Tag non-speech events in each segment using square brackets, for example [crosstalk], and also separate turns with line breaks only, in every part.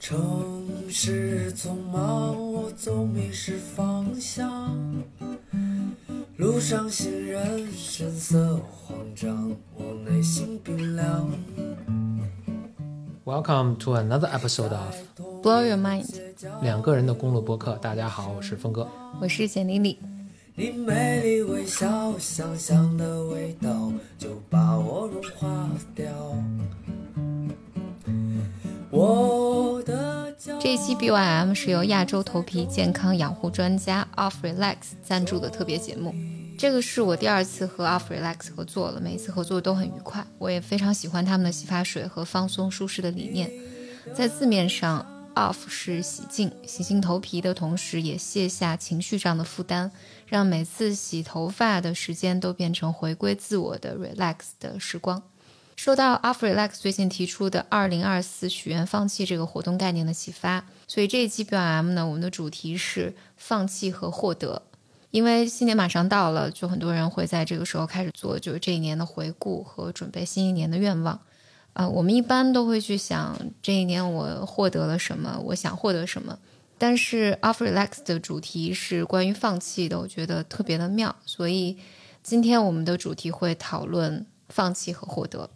城市匆忙，我总迷失方向。路上行人神色慌张，我内心冰凉。
Welcome to another episode of
Blow Your Mind，
两个人的公路播客。大家好，我是峰哥。
我是简丽丽。
你美丽微笑，香香的味道就把我融化掉。我
这一期 BYM 是由亚洲头皮健康养护专家 Off Relax 赞助的特别节目。这个是我第二次和 Off Relax 合作了，每一次合作都很愉快。我也非常喜欢他们的洗发水和放松舒适的理念。在字面上，Off 是洗净，洗净头皮的同时，也卸下情绪上的负担，让每次洗头发的时间都变成回归自我的 relax 的时光。受到 of relax 最近提出的“二零二四许愿放弃”这个活动概念的启发，所以这一期 BYM 呢，我们的主题是放弃和获得。因为新年马上到了，就很多人会在这个时候开始做就是这一年的回顾和准备新一年的愿望。啊、我们一般都会去想这一年我获得了什么，我想获得什么。但是 Off Relax 的主题是关于放弃的，我觉得特别的妙，所以今天我们的主题会讨论放弃和获得。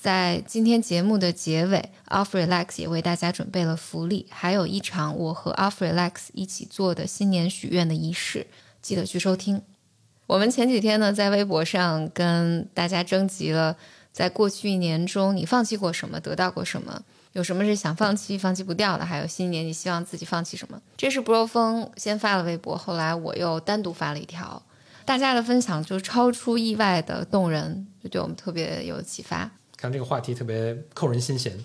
在今天节目的结尾，Off Relax 也为大家准备了福利，还有一场我和 Off Relax 一起做的新年许愿的仪式，记得去收听。我们前几天呢，在微博上跟大家征集了，在过去一年中你放弃过什么，得到过什么，有什么是想放弃、放弃不掉的，还有新年你希望自己放弃什么。这是 Bro 风先发了微博，后来我又单独发了一条，大家的分享就超出意外的动人，就对我们特别有启发。
看这个话题特别扣人心弦。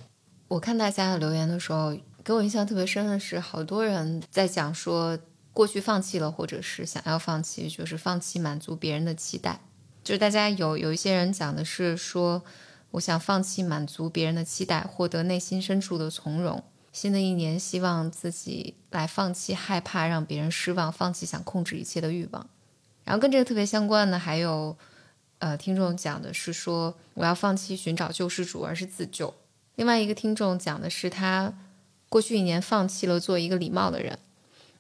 我看大家的留言的时候，给我印象特别深的是，好多人在讲说过去放弃了，或者是想要放弃，就是放弃满足别人的期待。就是大家有有一些人讲的是说，我想放弃满足别人的期待，获得内心深处的从容。新的一年，希望自己来放弃害怕让别人失望，放弃想控制一切的欲望。然后跟这个特别相关的还有，呃，听众讲的是说，我要放弃寻找救世主，而是自救。另外一个听众讲的是他过去一年放弃了做一个礼貌的人，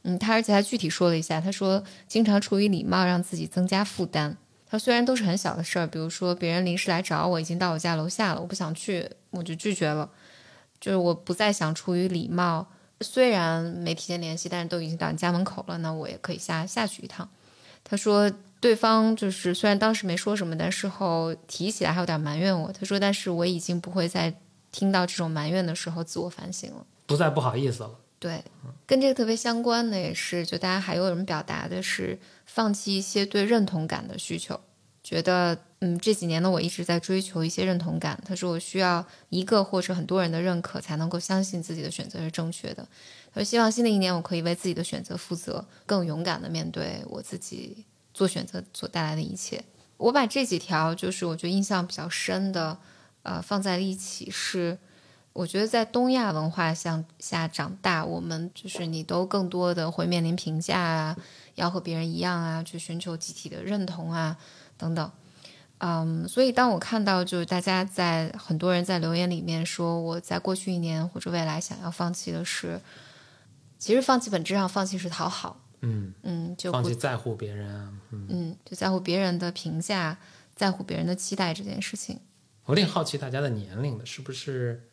嗯，他而且还具体说了一下，他说经常出于礼貌让自己增加负担。他虽然都是很小的事儿，比如说别人临时来找我，已经到我家楼下了，我不想去，我就拒绝了。就是我不再想出于礼貌，虽然没提前联系，但是都已经到你家门口了，那我也可以下下去一趟。他说对方就是虽然当时没说什么，但事后提起来还有点埋怨我。他说，但是我已经不会再听到这种埋怨的时候自我反省了。
不再不好意思了。
对，跟这个特别相关的也是，就大家还有人表达的是放弃一些对认同感的需求，觉得嗯这几年呢我一直在追求一些认同感。他说我需要一个或者很多人的认可才能够相信自己的选择是正确的。他说希望新的一年我可以为自己的选择负责，更勇敢的面对我自己做选择所带来的一切。我把这几条就是我觉得印象比较深的，呃放在了一起是。我觉得在东亚文化向下长大，我们就是你都更多的会面临评价啊，要和别人一样啊，去寻求集体的认同啊，等等。嗯，所以当我看到就是大家在很多人在留言里面说我在过去一年或者未来想要放弃的是，其实放弃本质上放弃是讨好，
嗯，
嗯，就
放弃在乎别人啊。嗯，
嗯就在乎别人的评价，在乎别人的期待这件事情。
我有点好奇大家的年龄的，是不是？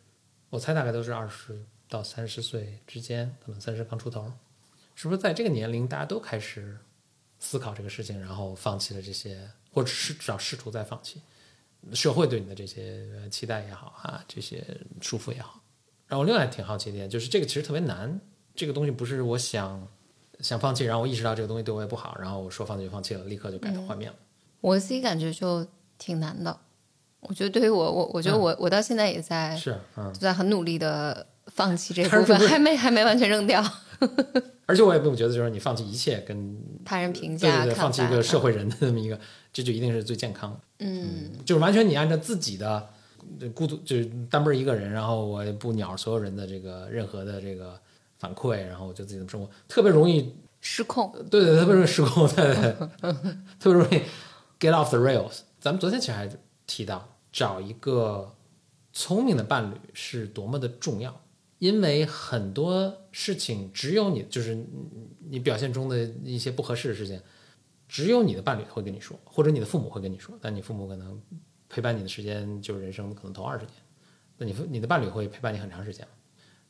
我猜大概都是二十到三十岁之间，可能三十刚出头，是不是在这个年龄大家都开始思考这个事情，然后放弃了这些，或者是至少试图在放弃社会对你的这些呃期待也好啊，这些束缚也好。然后另外挺好奇的一点就是，这个其实特别难，这个东西不是我想想放弃，然后我意识到这个东西对我也不好，然后我说放弃就放弃了，立刻就改头换面了。
我自己感觉就挺难的。我觉得对于我，我我觉得我、我到现在也在
是，嗯，
就在很努力的放弃这部分，还没还没完全扔掉 [laughs]
而且我也并不觉得就是你放弃一切跟 [laughs]
他人评
对对对，
价
放弃一个社会人的这么一个，这就一定是最健康的。
嗯，
就是完全你按照自己的呃孤独，就是单奔一个人，然后我也不鸟所有人的这个任何的这个反馈，然后我就自己的生活，特别容易，
失控。
对对，特别容易失控，对对，[laughs] 特别容易 get off the rails。咱们昨天其实还提到，找一个聪明的伴侣是多么的重要，因为很多事情只有你，就是你你表现中的一些不合适的事情，只有你的伴侣会跟你说，或者你的父母会跟你说。但你父母可能陪伴你的时间就是人生可能头二十年，那你父你的伴侣会陪伴你很长时间？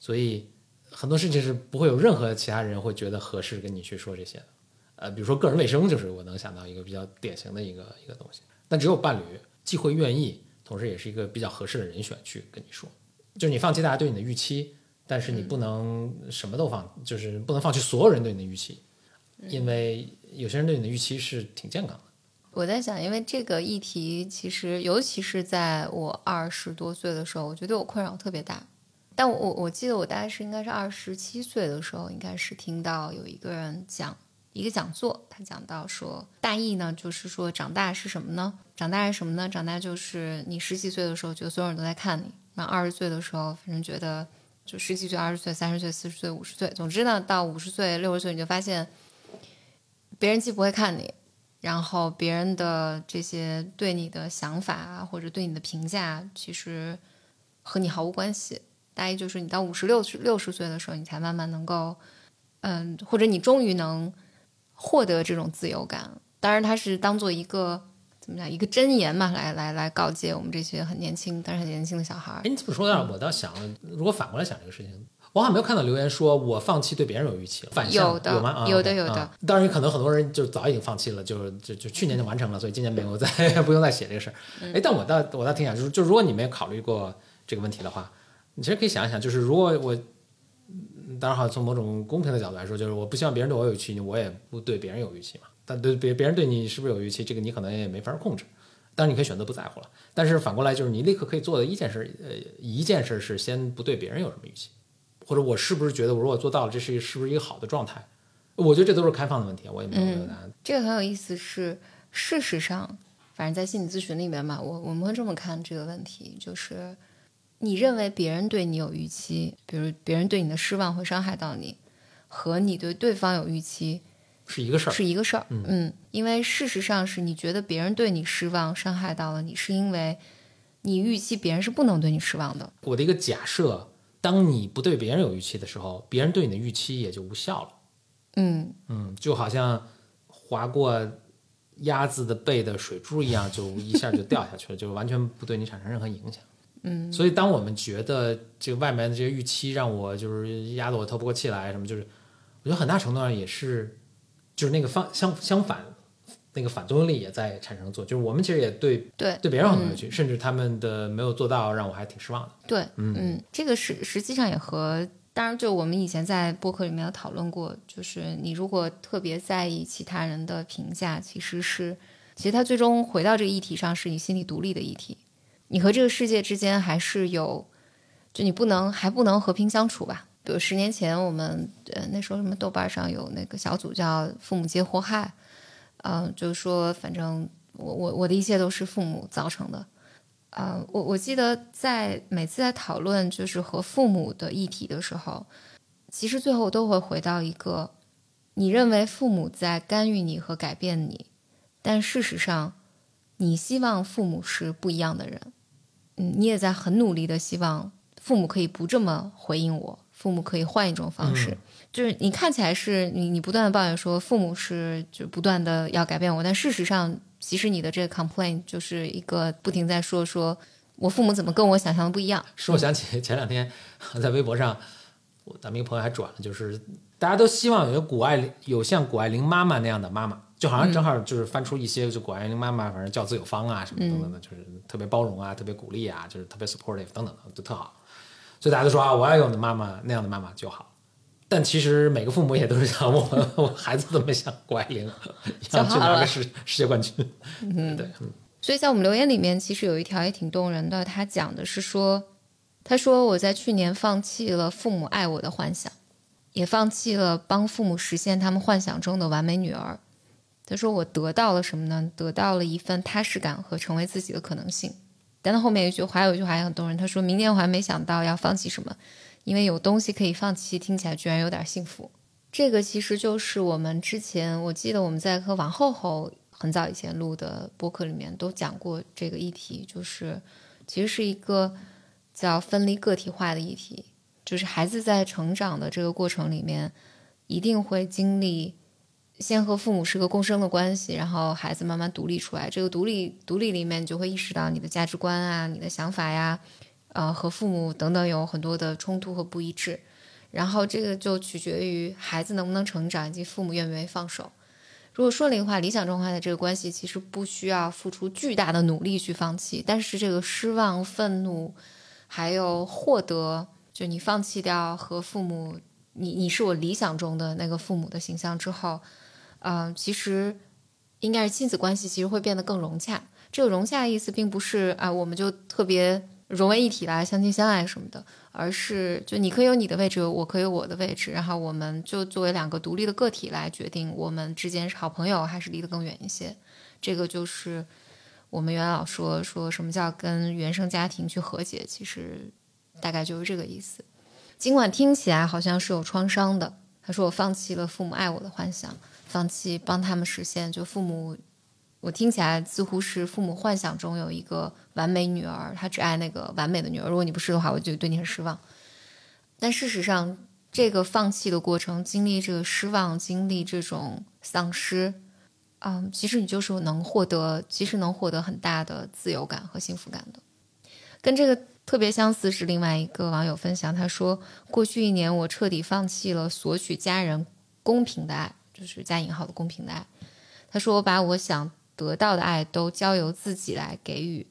所以很多事情是不会有任何其他人会觉得合适跟你去说这些的。呃，比如说个人卫生，就是我能想到一个比较典型的一个一个东西。但只有伴侣既会愿意，同时也是一个比较合适的人选去跟你说。就是你放弃大家对你的预期，但是你不能什么都放，就是不能放弃所有人对你的预期，因为有些人对你的预期是挺健康的。
我在想，因为这个议题，其实尤其是在我二十多岁的时候，我觉得我困扰特别大。但我我记得我大概是应该是二十七岁的时候，应该是听到有一个人讲。一个讲座，他讲到说，大意呢就是说，长大是什么呢？长大是什么呢？长大就是你十几岁的时候，觉得所有人都在看你；那二十岁的时候，反正觉得就十几岁、二十岁、三十岁、四十岁、五十岁，总之呢，到五十岁、六十岁，你就发现别人既不会看你，然后别人的这些对你的想法，或者对你的评价，其实和你毫无关系。大意就是你到五十六、六十岁的时候，你才慢慢能够，嗯，或者你终于能。获得这种自由感，当然他是当做一个怎么讲一个箴言嘛，来来来告诫我们这些很年轻但是很年轻的小孩。
哎，你这么说让我倒想，如果反过来想这个事情，我好像没有看到留言说我放弃对别人有预期，反向
有
吗？
有的有的。
当然可能很多人就早已经放弃了，就就就去年就完成了，所以今年没有再 [laughs] 不用再写这个事儿。哎，但我倒我倒挺想，就是就如果你没有考虑过这个问题的话，你其实可以想一想，就是如果我。当然好，从某种公平的角度来说，就是我不希望别人对我有预期，我也不对别人有预期嘛。但对别别人对你是不是有预期，这个你可能也没法控制。当然你可以选择不在乎了。但是反过来就是你立刻可以做的一件事，呃，一件事是先不对别人有什么预期，或者我是不是觉得我如果做到了，这是是不是一个好的状态？我觉得这都是开放的问题，我也没有没有答案。
这个很有意思，是事实上，反正在心理咨询里面嘛，我我们会这么看这个问题，就是。你认为别人对你有预期，比如别人对你的失望会伤害到你，和你对对方有预期
是一个事儿，
是一个事儿。嗯，因为事实上是你觉得别人对你失望伤害到了你，是因为你预期别人是不能对你失望的。
我的一个假设，当你不对别人有预期的时候，别人对你的预期也就无效了。
嗯
嗯，就好像划过鸭子的背的水珠一样，就一下就掉下去了，就完全不对你产生任何影响。
嗯，
所以当我们觉得这个外面的这些预期让我就是压得我透不过气来，什么就是，我觉得很大程度上也是，就是那个方相相反，那个反作用力也在产生作用。就是我们其实也对
对
对别人很多预期，甚至他们的没有做到，让我还挺失望的。
对，嗯，这个实实际上也和当然就我们以前在播客里面有讨论过，就是你如果特别在意其他人的评价，其实是其实他最终回到这个议题上，是你心理独立的议题。你和这个世界之间还是有，就你不能还不能和平相处吧？比如十年前我们呃那时候什么豆瓣上有那个小组叫“父母皆祸害”，嗯，就是说反正我我我的一切都是父母造成的，啊，我我记得在每次在讨论就是和父母的议题的时候，其实最后都会回到一个，你认为父母在干预你和改变你，但事实上，你希望父母是不一样的人。嗯，你也在很努力的希望父母可以不这么回应我，父母可以换一种方式。就是你看起来是你你不断的抱怨说父母是就不断的要改变我，但事实上其实你的这个 complaint 就是一个不停在说说我父母怎么跟我想象的不一样。
使我想起 [laughs] 前两天在微博上，我咱们一个朋友还转了，就是大家都希望有谷爱有像谷爱凌妈妈那样的妈妈。就好像正好就是翻出一些就谷爱凌妈妈，反正教子有方啊什么等等的，就是特别包容啊，特别鼓励啊，就是特别 supportive 等等的，就特好。所以大家都说啊，我要有的妈妈那样的妈妈就好。但其实每个父母也都是想我，[laughs] 我孩子怎么像谷爱凌想 [laughs] 去拿个世世界冠军。嗯，对。
所以在我们留言里面，其实有一条也挺动人的，他讲的是说，他说我在去年放弃了父母爱我的幻想，也放弃了帮父母实现他们幻想中的完美女儿。他说：“我得到了什么呢？得到了一份踏实感和成为自己的可能性。”但他后面一句，还有一句话也很动人。他说明年我还没想到要放弃什么，因为有东西可以放弃，听起来居然有点幸福。这个其实就是我们之前，我记得我们在和王后后很早以前录的播客里面都讲过这个议题，就是其实是一个叫分离个体化的议题。就是孩子在成长的这个过程里面，一定会经历先和父母是个共生的关系，然后孩子慢慢独立出来。这个独立独立里面，你就会意识到你的价值观啊、你的想法呀，呃，和父母等等有很多的冲突和不一致。然后这个就取决于孩子能不能成长，以及父母愿不愿意放手。如果顺利的话，理想状态的这个关系其实不需要付出巨大的努力去放弃，但是这个失望、愤怒，还有获得，就你放弃掉和父母，你你是我理想中的那个父母的形象之后，嗯，其实应该是亲子关系其实会变得更融洽。这个融洽的意思并不是啊，我们就特别融为一体啦，相亲相爱什么的。而是，就你可以有你的位置，我可以有我的位置，然后我们就作为两个独立的个体来决定，我们之间是好朋友还是离得更远一些。这个就是我们原来老说说什么叫跟原生家庭去和解，其实大概就是这个意思。尽管听起来好像是有创伤的，他说我放弃了父母爱我的幻想，放弃帮他们实现，就父母。我听起来似乎是父母幻想中有一个完美女儿，他只爱那个完美的女儿。如果你不是的话，我就对你很失望。但事实上，这个放弃的过程，经历这个失望，经历这种丧失，嗯，其实你就是能获得，其实能获得很大的自由感和幸福感的。跟这个特别相似是另外一个网友分享，他说：过去一年，我彻底放弃了索取家人公平的爱，就是加引号的公平的爱。他说：我把我想。得到的爱都交由自己来给予。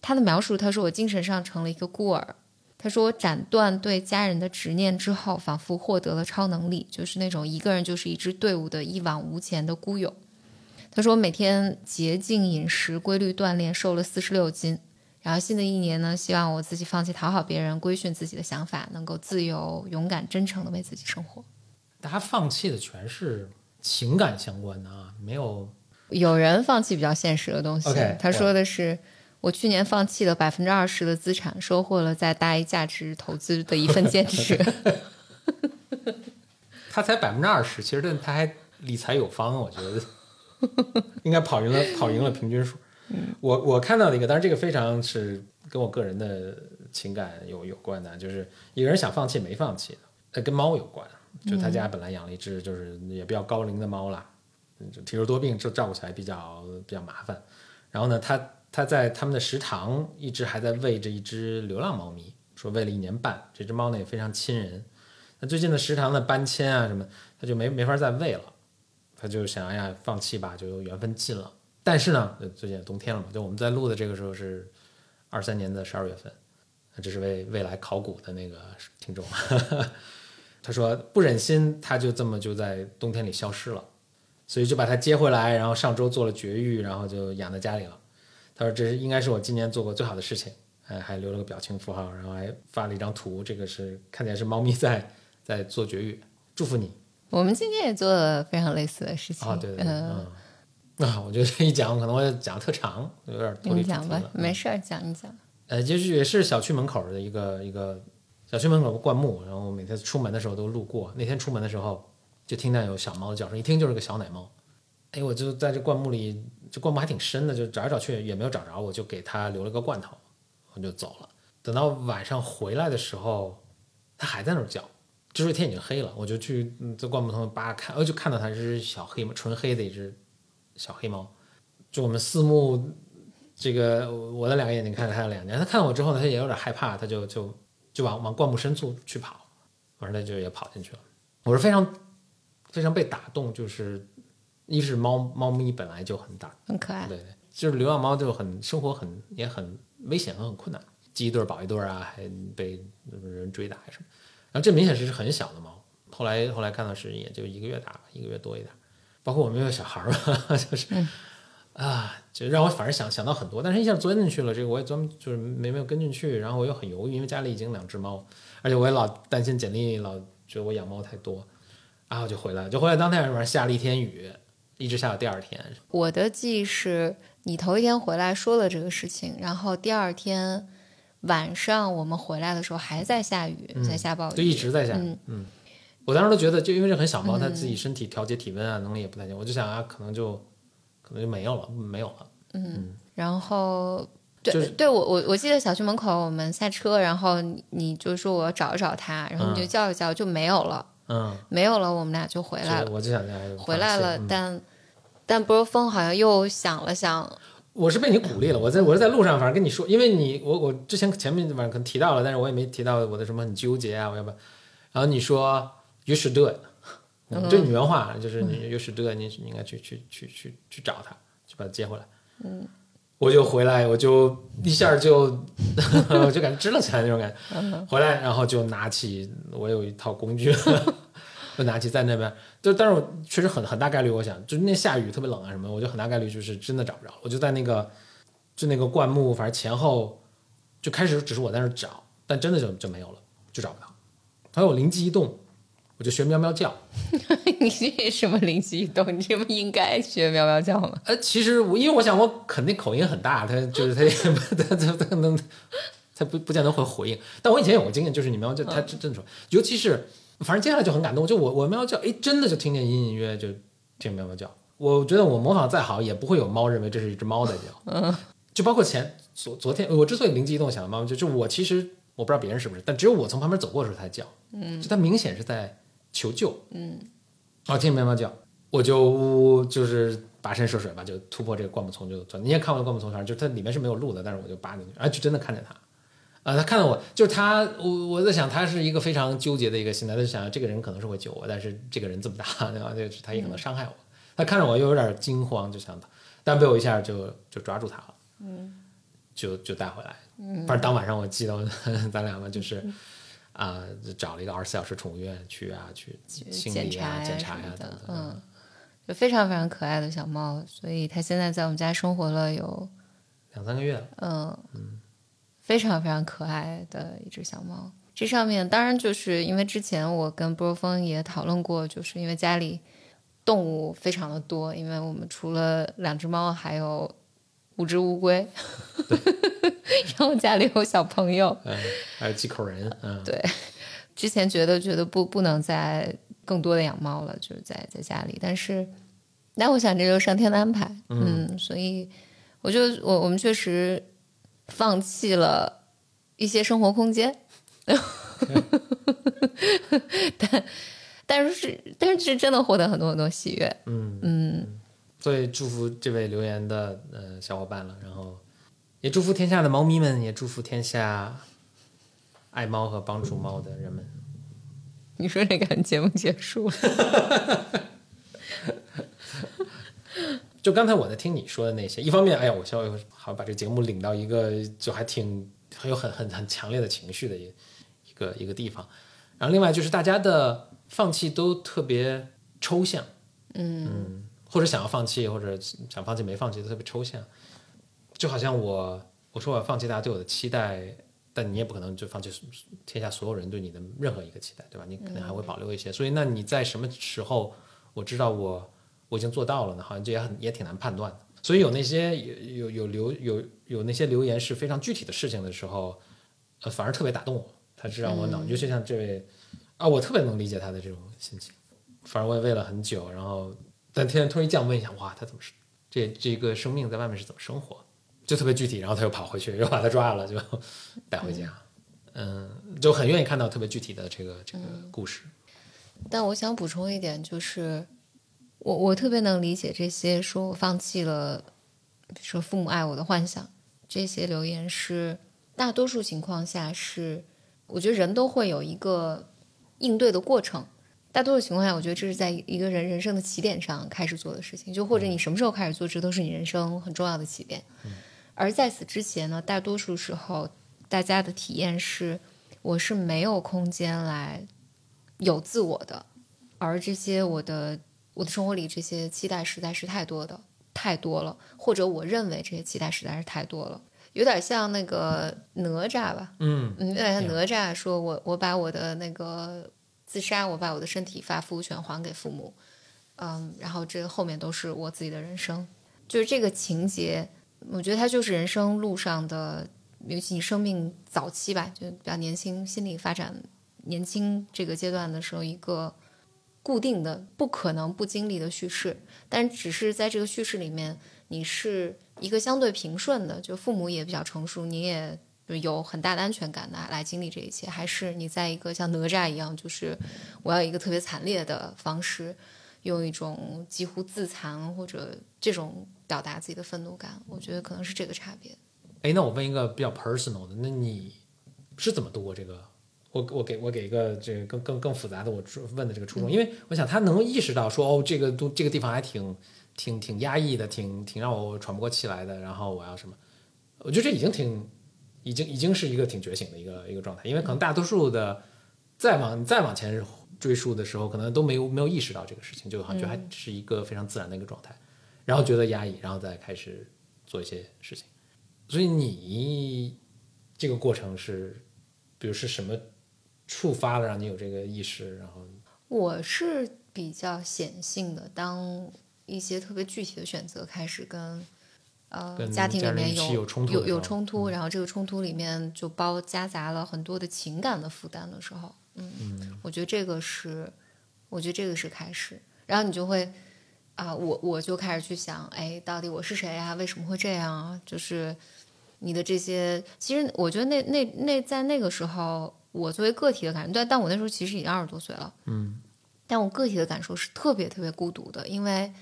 他的描述，他说我精神上成了一个孤儿。他说我斩断对家人的执念之后，仿佛获得了超能力，就是那种一个人就是一支队伍的一往无前的孤勇。他说我每天洁净饮食，规律锻炼，瘦了四十六斤。然后新的一年呢，希望我自己放弃讨好别人，规训自己的想法，能够自由、勇敢、真诚的为自己生活。
大家放弃的全是情感相关的啊，没有。
有人放弃比较现实的东西。他说的是：“我去年放弃了百分之二十的资产，收获了在大 A 价值投资的一份坚持。[laughs] ”
[laughs] 他才百分之二十，其实他还理财有方，我觉得 [laughs] 应该跑赢了跑赢了平均数。我我看到的一个，当然这个非常是跟我个人的情感有有关的，就是一个人想放弃没放弃的，跟猫有关。就他家本来养了一只就是也比较高龄的猫啦。就体弱多病，就照顾起来比较比较麻烦。然后呢，他他在他们的食堂一直还在喂着一只流浪猫咪，说喂了一年半。这只猫呢也非常亲人。那最近的食堂的搬迁啊什么，他就没没法再喂了。他就想，哎呀，放弃吧，就缘分尽了。但是呢，最近冬天了嘛，就我们在录的这个时候是二三年的十二月份。这是为未来考古的那个听众，[laughs] 他说不忍心，他就这么就在冬天里消失了。所以就把他接回来，然后上周做了绝育，然后就养在家里了。他说：“这是应该是我今年做过最好的事情。”哎，还留了个表情符号，然后还发了一张图，这个是看起来是猫咪在在做绝育。祝福你！
我们今天也做了非常类似的事情。
啊，对对对，嗯。啊，我觉得这一讲可能会讲特长，有点脱离
主题了。讲吧，没事儿，讲一讲。
呃，就是也是小区门口的一个一个小区门口的灌木，然后每天出门的时候都路过。那天出门的时候。就听到有小猫的叫声，一听就是个小奶猫。哎，我就在这灌木里，这灌木还挺深的，就找来找去也没有找着，我就给它留了个罐头，我就走了。等到晚上回来的时候，它还在那儿叫，就是天已经黑了，我就去在灌木丛扒看，呃，就看到它是小黑猫，纯黑的一只小黑猫。就我们四目，这个我的两个眼睛看着它的两眼，它看到我之后呢，它也有点害怕，它就就就往往灌木深处去跑，完了就也跑进去了。我是非常。非常被打动，就是一是猫猫咪本来就很大，
很可爱，
对对，就是流浪猫就很生活很也很危险和很困难，鸡一对保一对啊，还被人追打什么，然后这明显是很小的猫，后来后来看到是也就一个月大，一个月多一点，包括我们有小孩儿吧，[laughs] 就是啊，就让我反而想想到很多，但是一下钻进去了，这个我也钻就是没没有跟进去，然后我又很犹豫，因为家里已经两只猫，而且我也老担心简历老觉得我养猫太多。然后就回来，就回来当天晚上下了一天雨，一直下到第二天。
我的记忆是你头一天回来说了这个事情，然后第二天晚上我们回来的时候还在下雨，在下暴雨，
就一直在下。嗯，我当时都觉得，就因为这很小猫，它自己身体调节体温啊能力也不太行，我就想啊，可能就可能就没有了，没有了。
嗯，然后
就是
对对，我我我记得小区门口我们下车，然后你你就说我要找一找他，然后你就叫一叫就没有了，
嗯，
没有了，我们俩就回来了，
就我就想哎
回来了，
嗯
但但波峰好像又想了想，
我是被你鼓励了，我在我是在路上，反正跟你说，因为你我我之前前面晚上可能提到了，但是我也没提到我的什么很纠结啊，我要不要？然后你说 you should do it，嗯，这原话，就是你 you should do 你你应该去去去去去找他，去把他接回来。嗯，我就回来，我就一下就 [laughs] 我就感觉支棱起来那种感觉。回来然后就拿起我有一套工具，[laughs] 就拿起在那边，就但是我确实很很大概率，我想就那下雨特别冷啊什么，我就很大概率就是真的找不着。我就在那个就那个灌木，反正前后就开始只是我在那儿找，但真的就就没有了，就找不到。还有灵机一动，我就学喵喵叫。[laughs]
你这什么灵机一动？你这不应该学喵喵叫吗？
呃，其实我因为我想我肯定口音很大，他就是他也不他他他能他不不见得会回应。但我以前有个经验，就是你喵叫他真真的说，尤其是反正接下来就很感动，就我我喵叫，哎，真的就听见隐隐约约就听喵喵叫。我觉得我模仿再好，也不会有猫认为这是一只猫在叫。嗯，就包括前昨昨天，我之所以灵机一动想到猫叫，就我其实我不知道别人是不是，但只有我从旁边走过的时候它才叫。嗯，就它明显是在求救。嗯，然后听喵喵叫，我就呜就是跋山涉水吧，就突破这个灌木丛就钻。你也看过灌木丛，反正就它里面是没有路的，但是我就扒进去，啊，就真的看见他。啊，他看到我，就是他，我我在想，他是一个非常纠结的一个心态，他就想这个人可能是会救我，但是这个人这么大，[laughs] 对吧？就是他也可能伤害我。他看着我又有点惊慌，就想，但被我一下就就抓住他了，嗯，就就带回来。嗯反正当晚上我记得 [laughs] 咱俩嘛，就是啊、找了一个二十四小时宠物医院去啊，去清理啊、
检查呀
检查呀等等。
嗯，就非常非常可爱的小猫，所以它现在在我们家生活了有
两三个月了，
嗯，非常非常可爱的一只小猫。这上面当然就是因为之前我跟波峰也讨论过，就是因为家里动物非常的多，因为我们除了两只猫，还有五只乌龟，[laughs] [laughs] 然后家里有小朋友，
嗯，还有几口人，嗯，
对，之前觉得觉得不不能再更多的养猫了，就是在在家里，但是，那我想这就是上天的安排，嗯，所以我就我我们确实放弃了一些生活空间，[laughs] 但但是是但是是真的获得很多很多喜悦，嗯。
嗯所以祝福这位留言的呃小伙伴了，然后也祝福天下的猫咪们，也祝福天下爱猫和帮助猫的人们。
你说这个节目结束了，[laughs]
就刚才我在听你说的那些，一方面，哎呀，我希望好像把这个节目领到一个就还挺很有很很很强烈的情绪的一一个一个地方。然后另外就是大家的放弃都特别抽象，嗯或者想要放弃，或者想放弃没放弃，都特别抽象。就好像我我说我要放弃大家对我的期待，但你也不可能就放弃天下所有人对你的任何一个期待，对吧？你可能还会保留一些。所以那你在什么时候我知道我我已经做到了呢？好像这也很也挺难判断的。所以有那些有有有留有有那些留言是非常具体的事情的时候，呃，反而特别打动我，他是让我脑，尤其像这位啊，我特别能理解他的这种心情。反正我也喂了很久，然后但天天突然一降温一下，哇，他怎么是这这个生命在外面是怎么生活？就特别具体，然后他又跑回去，又把他抓了，就带回家。嗯，就很愿意看到特别具体的这个这个故事。
但我想补充一点，就是我我特别能理解这些说我放弃了，比如说父母爱我的幻想，这些留言是大多数情况下是，我觉得人都会有一个应对的过程。大多数情况下，我觉得这是在一个人人生的起点上开始做的事情，就或者你什么时候开始做，这都是你人生很重要的起点。而在此之前呢，大多数时候大家的体验是，我是没有空间来有自我的，而这些我的我的生活里这些期待实在是太多的太多了，或者我认为这些期待实在是太多了，有点像那个哪吒吧，
嗯
嗯，有点像哪吒说我我把我的那个自杀，我把我的身体发肤全还给父母，嗯，然后这后面都是我自己的人生，就是这个情节，我觉得它就是人生路上的，尤其你生命早期吧，就比较年轻，心理发展年轻这个阶段的时候，一个固定的、不可能不经历的叙事，但只是在这个叙事里面，你是一个相对平顺的，就父母也比较成熟，你也有很大的安全感的来经历这一切，还是你在一个像哪吒一样，就是我要一个特别惨烈的方式，用一种几乎自残或者这种表达自己的愤怒感？我觉得可能是这个差别。
哎，那我问一个比较 personal 的，那你是怎么度过这个？我我给我给一个这个更更更复杂的我问的这个初衷，因为我想他能意识到说哦，这个都这个地方还挺挺挺压抑的，挺挺让我喘不过气来的，然后我要什么？我觉得这已经挺已经已经是一个挺觉醒的一个一个状态，因为可能大多数的再往再往前追溯的时候，可能都没有没有意识到这个事情，就好像就还是一个非常自然的一个状态，然后觉得压抑，然后再开始做一些事情。所以你这个过程是，比如是什么？触发了让你有这个意识，然后
我是比较显性的。当一些特别具体的选择开始跟呃家庭里面有
有冲突
有有冲突，然后这个冲突里面就包夹杂了很多的情感的负担的时候，嗯，我觉得这个是，我觉得这个是开始，然后你就会啊，我我就开始去想，哎，到底我是谁啊？为什么会这样啊？就是你的这些，其实我觉得那那那在那个时候。我作为个体的感受，但但我那时候其实已经二十多岁了，
嗯，
但我个体的感受是特别特别孤独的，因为，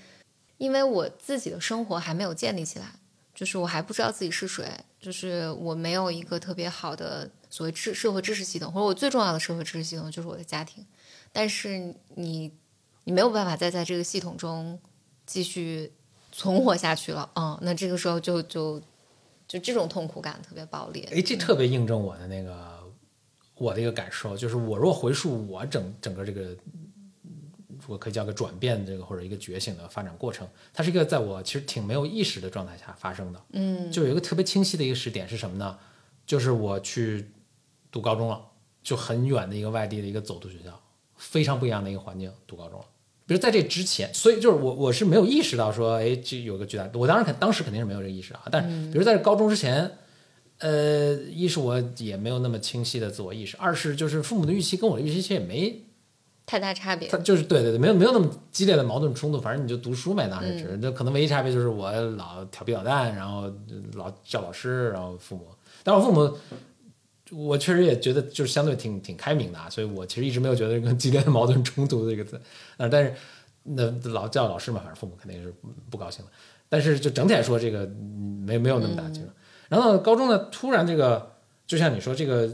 因为我自己的生活还没有建立起来，就是我还不知道自己是谁，就是我没有一个特别好的所谓知社会知识系统，或者我最重要的社会知识系统就是我的家庭，但是你，你没有办法再在这个系统中继续存活下去了，嗯，那这个时候就就就这种痛苦感特别暴烈，
哎，这特别印证我的那个。我的一个感受就是，我若回溯我整整个这个，我可以叫个转变这个或者一个觉醒的发展过程，它是一个在我其实挺没有意识的状态下发生的。
嗯，
就有一个特别清晰的一个时点是什么呢？就是我去读高中了，就很远的一个外地的一个走读学校，非常不一样的一个环境读高中了。比如在这之前，所以就是我我是没有意识到说，哎，这有个巨大，我当然肯当时肯定是没有这个意识啊。但是比如在高中之前。呃，一是我也没有那么清晰的自我意识，二是就是父母的预期跟我的预期其实也没
太大差别。
他就是对对对，没有没有那么激烈的矛盾冲突，反正你就读书呗，当时只，那可能唯一差别就是我老调皮捣蛋，然后老叫老师，然后父母，但我父母，我确实也觉得就是相对挺挺开明的啊，所以我其实一直没有觉得跟激烈的矛盾冲突这个字啊，但是那老叫老师嘛，反正父母肯定是不高兴的，但是就整体来说，这个没没有那么大劲了。然后高中呢，突然这个就像你说，这个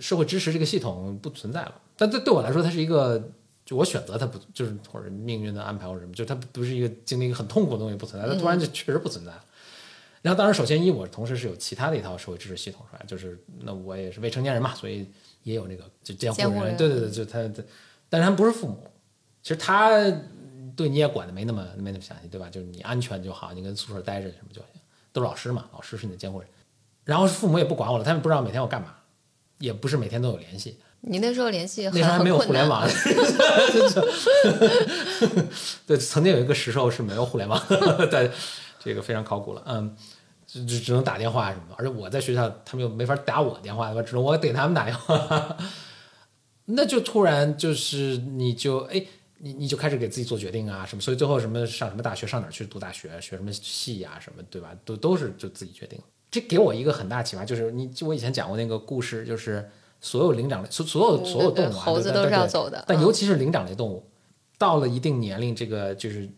社会支持这个系统不存在了。但这对我来说，它是一个就我选择它不就是或者命运的安排或者什么，就它不是一个经历一个很痛苦的东西不存在，它突然就确实不存在了。然后当然，首先一我同时是有其他的一套社会支持系统出来，就是那我也是未成年人嘛，所以也有那个就监护人，对对对，就他，但是他不是父母，其实他对你也管的没那么没那么详细，对吧？就是你安全就好，你跟宿舍待着什么就行，都是老师嘛，老师是你的监护人。然后父母也不管我了，他们不知道每天我干嘛，也不是每天都有联系。
你那时候联系
那时候还没有互联网，[laughs] 对，曾经有一个时候是没有互联网，[laughs] 对，这个非常考古了，嗯，只只只能打电话什么的，而且我在学校，他们又没法打我电话，只能我给他们打电话，[laughs] 那就突然就是你就哎，你你就开始给自己做决定啊什么，所以最后什么上什么大学，上哪去读大学，学什么系呀什么，对吧？都都是就自己决定。这给我一个很大启发，就是你就我以前讲过那个故事，就是所有灵长类所所有所有动物，
猴子都是要走的，
但尤其是灵长类动物，到了一定年龄，这个就是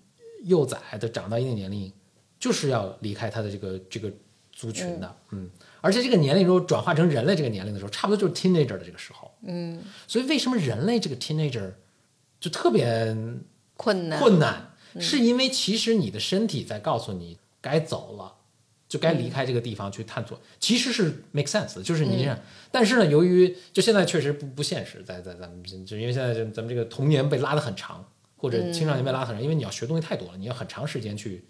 幼崽都长到一定年龄，就是要离开他的这个这个族群的，嗯，而且这个年龄如果转化成人类这个年龄的时候，差不多就是 teenager 的这个时候，
嗯，
所以为什么人类这个 teenager 就特别
困难
困难，是因为其实你的身体在告诉你该走了。就该离开这个地方去探索，其实是 make sense 的，就是你这样。但是呢，由于就现在确实不不现实，在在咱们就因为现在咱们这个童年被拉得很长，或者青少年被拉很长，因为你要学东西太多了，你要很长时间去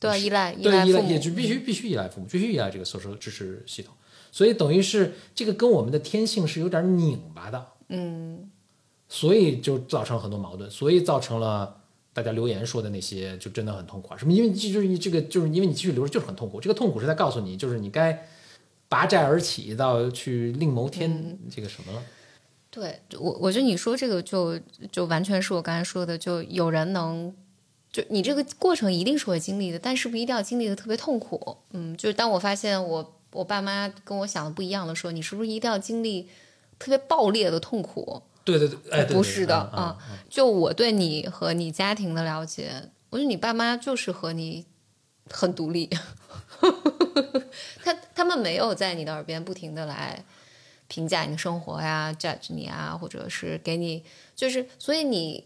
都要依赖
依赖
父母，
也就必须必须依赖父母，必须依赖这个 social 支持系统。所以等于是这个跟我们的天性是有点拧巴的，
嗯，
所以就造成很多矛盾，所以造成了。大家留言说的那些就真的很痛苦啊！什么？因为就是你这个，就是因为你继续留着就是很痛苦。这个痛苦是在告诉你，就是你该拔寨而起，到去另谋天这个什么了。
对我，我觉得你说这个就就完全是我刚才说的，就有人能就你这个过程一定是会经历的，但是不一定要经历的特别痛苦。嗯，就是当我发现我我爸妈跟我想的不一样的时候，你是不是一定要经历特别爆裂的痛苦？
对对对，哎，
不是的
啊
啊。就我对你和你家庭的了解，我觉得你爸妈就是和你很独立，[laughs] 他他们没有在你的耳边不停的来评价你的生活呀，judge 你啊，或者是给你，就是所以你，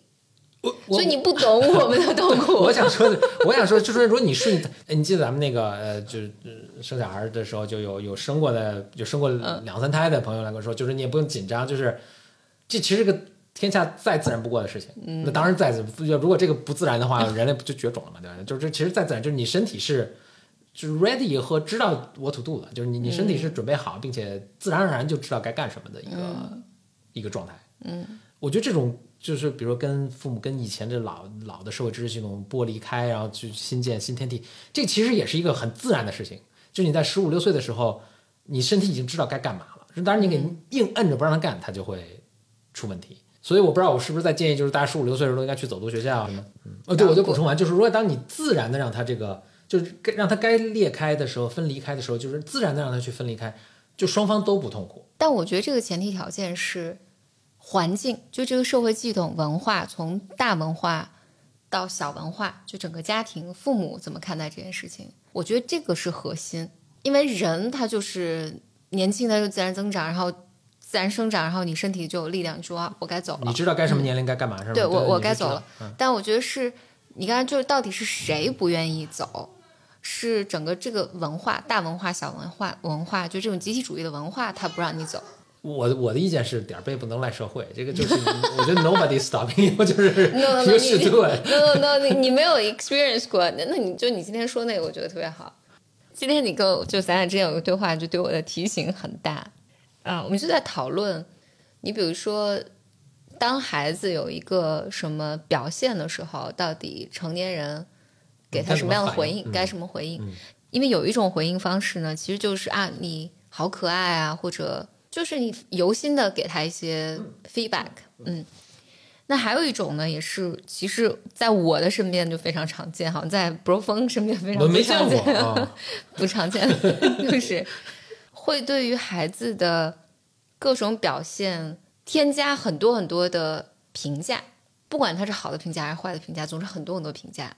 我我
所以你不懂我们的痛苦。
我想说的，我想说，就是如果你顺，哎你记得咱们那个呃，就是呃生小孩的时候，就有有生过的，有生过
嗯
两三胎的朋友来跟我说，就是你也不用紧张，就是这其实个天下再自然不过的事情。
嗯
那当然再自，如果这个不自然的话，人类不就绝种了嘛，对吧？就是这其实再自然，就是你身体是就是 ready 和知道 what to do 的，就是你你身体是准备好，并且自然而然就知道该干什么的一个、一个状态。
嗯，
我觉得这种就是比如说跟父母跟以前这老老的社会知识系统剥离开，然后去新建新天地，这其实也是一个很自然的事情。就你在十五六岁的时候，你身体已经知道该干嘛了，当然你给硬摁着不让他干，他就会出问题。所以我不知道我是不是在建议，就是大家十五六岁的时候都应该去走读学校什么。嗯，哦，对，我就补充完，就是如果当你自然的让他这个，就是让他该裂开的时候，分离开的时候，就是自然的让他去分离开，就双方都不痛苦。
但我觉得这个前提条件是环境，就这个社会系统文化，从大文化到小文化，就整个家庭、父母怎么看待这件事情，我觉得这个是核心。因为人他就是年轻的就自然增长，然后自然生长，然后你身体就有力量，你说啊我该走了
你，知道该什么年龄该干嘛是吧？
对我我该走了。但我觉得是你刚才就是到底是谁不愿意走？是整个这个文化、大文化、小文化、文化，就这种集体主义的文化，它不让你走。
我我的意见是点儿背不能赖社会，这个就是我觉得 nobody stopping you，就是
no no no no no，你你没有 experience 过，那那你就你今天说那个，我觉得特别好。今天你跟我就咱俩之间有个对话，就对我的提醒很大啊。我们就在讨论，你比如说，当孩子有一个什么表现的时候，到底成年人给他什么样的回应，该什么回应？因为有一种回应方式呢，其实就是啊，你好可爱啊，或者就是你由心的给他一些 feedback，嗯。那还有一种呢，也是其实在我的身边就非常常见，好像在 bro 峰身边非常常
见 [laughs]
不常见，就是会对于孩子的各种表现添加很多很多的评价，不管他是好的评价还是坏的评价，总是很多很多评价。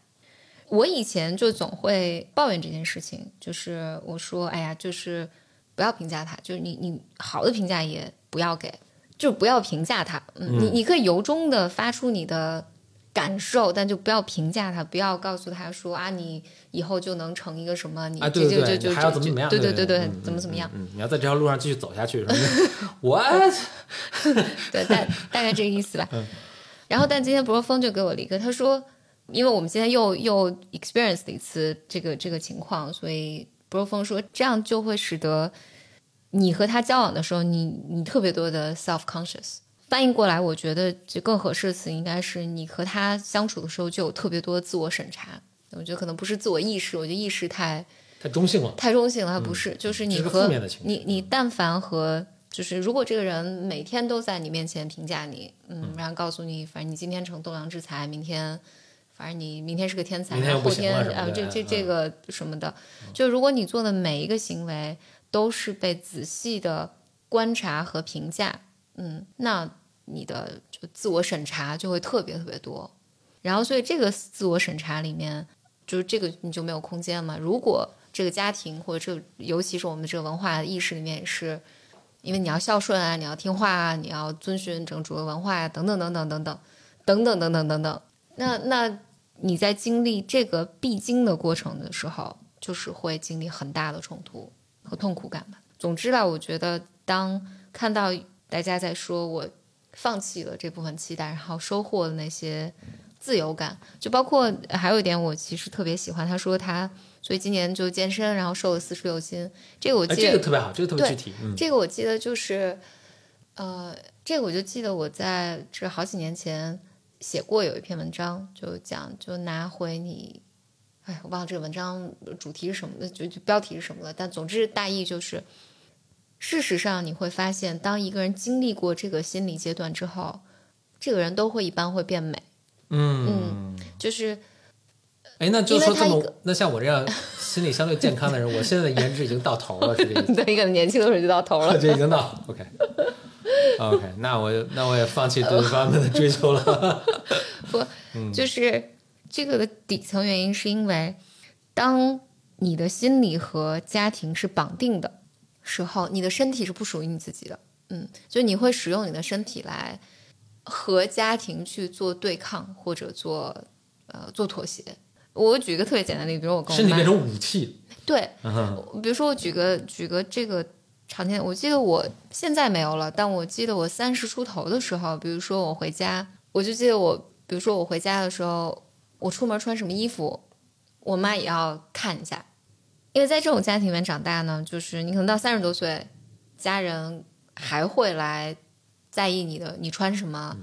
我以前就总会抱怨这件事情，就是我说，哎呀，就是不要评价他，就是你你好的评价也不要给，就不要评价他。嗯，你你可以由衷的发出你的感受，但就不要评价他，不要告诉他说啊，你以后就能成一个什么，你
啊，
这
对对对，
就就就
还要怎么怎么样？
对
对
对对，
嗯
怎么怎么样？
嗯，你要在这条路上继续走下去，[laughs] 什么的我 [laughs]
对，大大概这个意思吧。
嗯 [laughs]
然后，但今天博峰就给我了一个，他说，因为我们今天又又 experience 了一次这个这个情况，所以博峰说，这样就会使得你和他交往的时候，你你特别多的 self conscious。翻译过来，我觉得就更合适的词应该是你和他相处的时候就有特别多的自我审查。我觉得可能不是自我意识，我觉得意识太
太中性了。
太中性了，它不是，就是你和你你但凡和就是如果这个人每天都在你面前评价你，嗯，然后告诉你，反正你今天成栋梁之才，明天。反正你明天是个天才，
天
后天啊，这这这个什么的，就如果你做的每一个行为都是被仔细的观察和评价，嗯，那你的就自我审查就会特别特别多。然后，所以这个自我审查里面，就是这个你就没有空间嘛。如果这个家庭或者这个，尤其是我们这个文化意识里面也是，因为你要孝顺啊，你要听话啊，你要遵循整个主流文化啊、等等等等等等等等等等等等。那那你在经历这个必经的过程的时候，就是会经历很大的冲突和痛苦感吧。总之吧，我觉得当看到大家在说我放弃了这部分期待，然后收获了那些自由感，就包括还有一点，我其实特别喜欢，他说他所以今年就健身，然后瘦了四十六斤。这个我
哎，
记得，
这个特别好，这个特别具体。嗯，
这个我记得就是，呃，这个我就记得我在这好几年前写过有一篇文章，就讲就拿回你，哎，我忘了这个文章主题是什么的，就就标题是什么了，但总之大意就是，事实上你会发现，当一个人经历过这个心理阶段之后，这个人都会一般会变美。
嗯，
就是
哎，那就说这么那像我这样心理相对健康的人，我现在的颜值已经到头了，是这意思？[laughs]
对，可能年轻的时候就到头了。[laughs]
这已经到 OK [laughs] OK，那我那我也放弃对这方面的追求了。[laughs]
不，就是这个的底层原因是因为，当你的心理和家庭是绑定的时候，你的身体是不属于你自己的。嗯，就你会使用你的身体来和家庭去做对抗或者做呃做妥协。我举一个特别简单的例子，比如我跟我妈
身体变成武器，
对，
嗯
比如说我举个举个这个常见，我记得我现在没有了，但我记得我三十出头的时候，比如说我回家，我就记得我，比如说我回家的时候，我出门穿什么衣服，我妈也要看一下，因为在这种家庭里面长大呢，就是你可能到三十多岁，家人还会来在意你的你穿什么，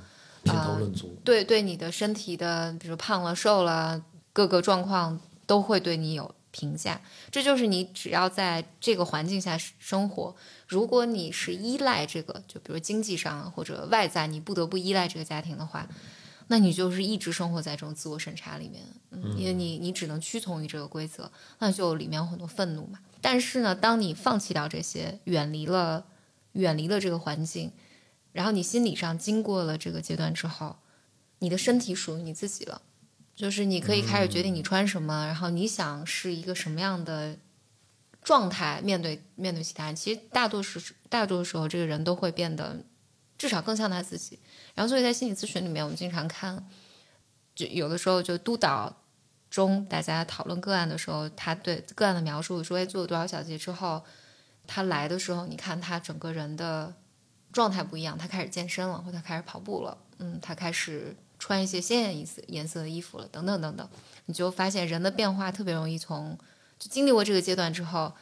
品头论足。
对对你的身体的，比如胖了、瘦了，各个状况都会对你有评价。这就是你只要在这个环境下生活，如果你是依赖这个，就比如经济上或者外在，你不得不依赖这个家庭的话，那你就是一直生活在这种自我审查里面，嗯，因为你你只能屈从于这个规则，那就里面有很多愤怒嘛。但是呢，当你放弃掉这些，远离了远离了这个环境，然后你心理上经过了这个阶段之后，你的身体属于你自己了，就是你可以开始决定你穿什么，然后你想是一个什么样的状态面对面对其他人。其实大多数大多数时候，这个人都会变得至少更像他自己。然后，所以在心理咨询里面，我们经常看，就有的时候就督导中大家讨论个案的时候，他对个案的描述说，哎，做了多少小节之后，他来的时候，你看他整个人的状态不一样，他开始健身了，或他开始跑步了，嗯，他开始穿一些鲜艳颜色颜色的衣服了，等等等等，你就发现人的变化特别容易从就经历过这个阶段之后，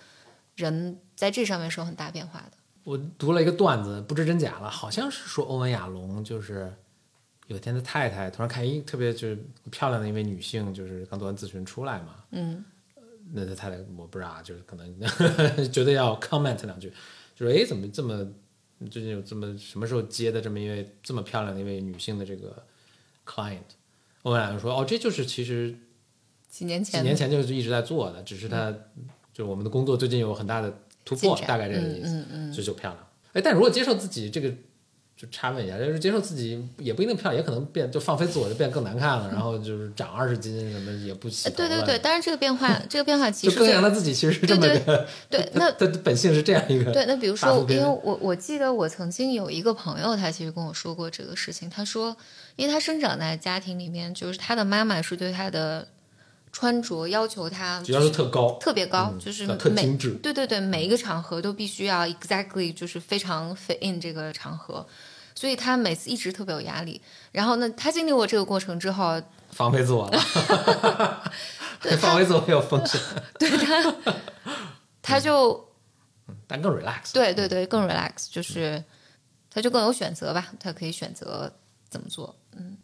人在这上面是有很大变化的。
我读了一个段子，不知真假了，好像是说欧文亚龙就是有一天他太太突然看一特别就是漂亮的一位女性，就是刚做完咨询出来嘛，
嗯，
那他太太我不知道啊，就是可能 [laughs] 觉得要 comment 两句，就说哎怎么这么最近有这么什么时候接的这么一位这么漂亮的一位女性的这个 client，欧文俩就说哦这就是其实
几年前，
几年前就是一直在做的，只是他就是我们的工作最近有很大的突破，大概这个意思。
嗯嗯
这就漂亮。哎，但如果接受自己这个，就插问一下，就是接受自己也不一定漂亮，也可能变就放飞自我就变得更难看了，然后就是长二十斤什么也不洗
呃
头了
对对对，当然这个变化，这个变化其实是
更像他自己其实是这么
对
个，
对 [laughs] 那
他的本性是这样一个，[laughs]
对，那比如，说因为我我记得我曾经有一个朋友，他其实跟我说过这个事情。他说，因为他生长在家庭里面，就是他的妈妈是对他的穿着要求他
只要是特高，
特别高，
嗯
就是
特
每
精致
对对对，每一个场合都必须要 exactly 就是非常 fit in 这个场合，所以他每次一直特别有压力。然后呢，他经历过这个过程之后，
放飞自我了，[laughs]
对 [laughs]
放飞自我有风险，[laughs]
对他，他就
但更 relax。
对对对，更 relax，就是他就更有选择吧，他可以选择怎么做，嗯。